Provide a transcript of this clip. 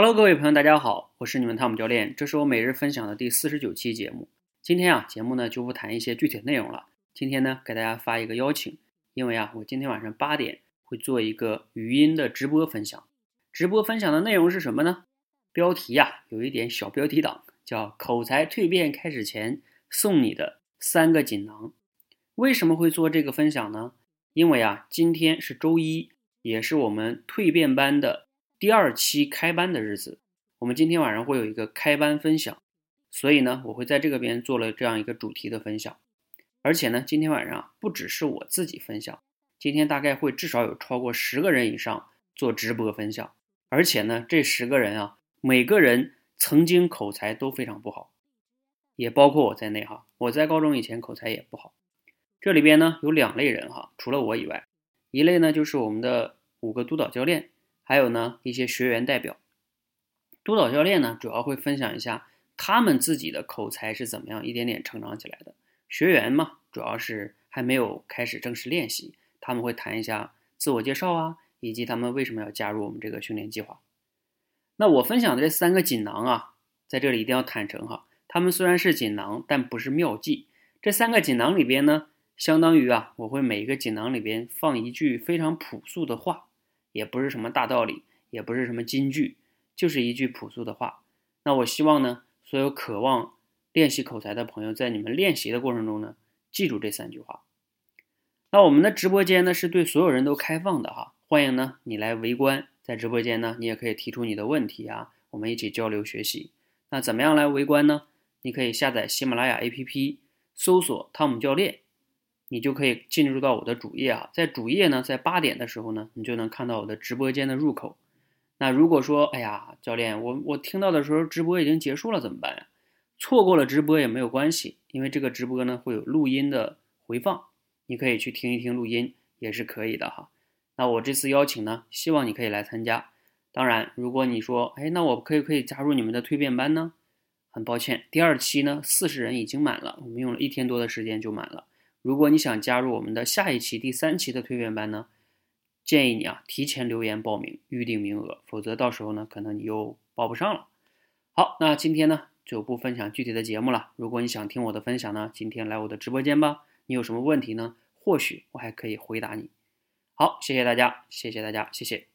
Hello，各位朋友，大家好，我是你们汤姆教练，这是我每日分享的第四十九期节目。今天啊，节目呢就不谈一些具体内容了。今天呢，给大家发一个邀请，因为啊，我今天晚上八点会做一个语音的直播分享。直播分享的内容是什么呢？标题呀，有一点小标题党，叫“口才蜕变开始前送你的三个锦囊”。为什么会做这个分享呢？因为啊，今天是周一，也是我们蜕变班的。第二期开班的日子，我们今天晚上会有一个开班分享，所以呢，我会在这个边做了这样一个主题的分享，而且呢，今天晚上不只是我自己分享，今天大概会至少有超过十个人以上做直播分享，而且呢，这十个人啊，每个人曾经口才都非常不好，也包括我在内哈，我在高中以前口才也不好，这里边呢有两类人哈，除了我以外，一类呢就是我们的五个督导教练。还有呢，一些学员代表、督导教练呢，主要会分享一下他们自己的口才是怎么样一点点成长起来的。学员嘛，主要是还没有开始正式练习，他们会谈一下自我介绍啊，以及他们为什么要加入我们这个训练计划。那我分享的这三个锦囊啊，在这里一定要坦诚哈，他们虽然是锦囊，但不是妙计。这三个锦囊里边呢，相当于啊，我会每一个锦囊里边放一句非常朴素的话。也不是什么大道理，也不是什么金句，就是一句朴素的话。那我希望呢，所有渴望练习口才的朋友，在你们练习的过程中呢，记住这三句话。那我们的直播间呢，是对所有人都开放的哈，欢迎呢你来围观，在直播间呢，你也可以提出你的问题啊，我们一起交流学习。那怎么样来围观呢？你可以下载喜马拉雅 APP，搜索汤姆教练。你就可以进入到我的主页啊，在主页呢，在八点的时候呢，你就能看到我的直播间的入口。那如果说，哎呀，教练，我我听到的时候直播已经结束了，怎么办呀？错过了直播也没有关系，因为这个直播呢会有录音的回放，你可以去听一听录音也是可以的哈。那我这次邀请呢，希望你可以来参加。当然，如果你说，哎，那我可以可以加入你们的蜕变班呢？很抱歉，第二期呢四十人已经满了，我们用了一天多的时间就满了。如果你想加入我们的下一期第三期的蜕变班呢，建议你啊提前留言报名，预定名额，否则到时候呢可能你又报不上了。好，那今天呢就不分享具体的节目了。如果你想听我的分享呢，今天来我的直播间吧。你有什么问题呢？或许我还可以回答你。好，谢谢大家，谢谢大家，谢谢。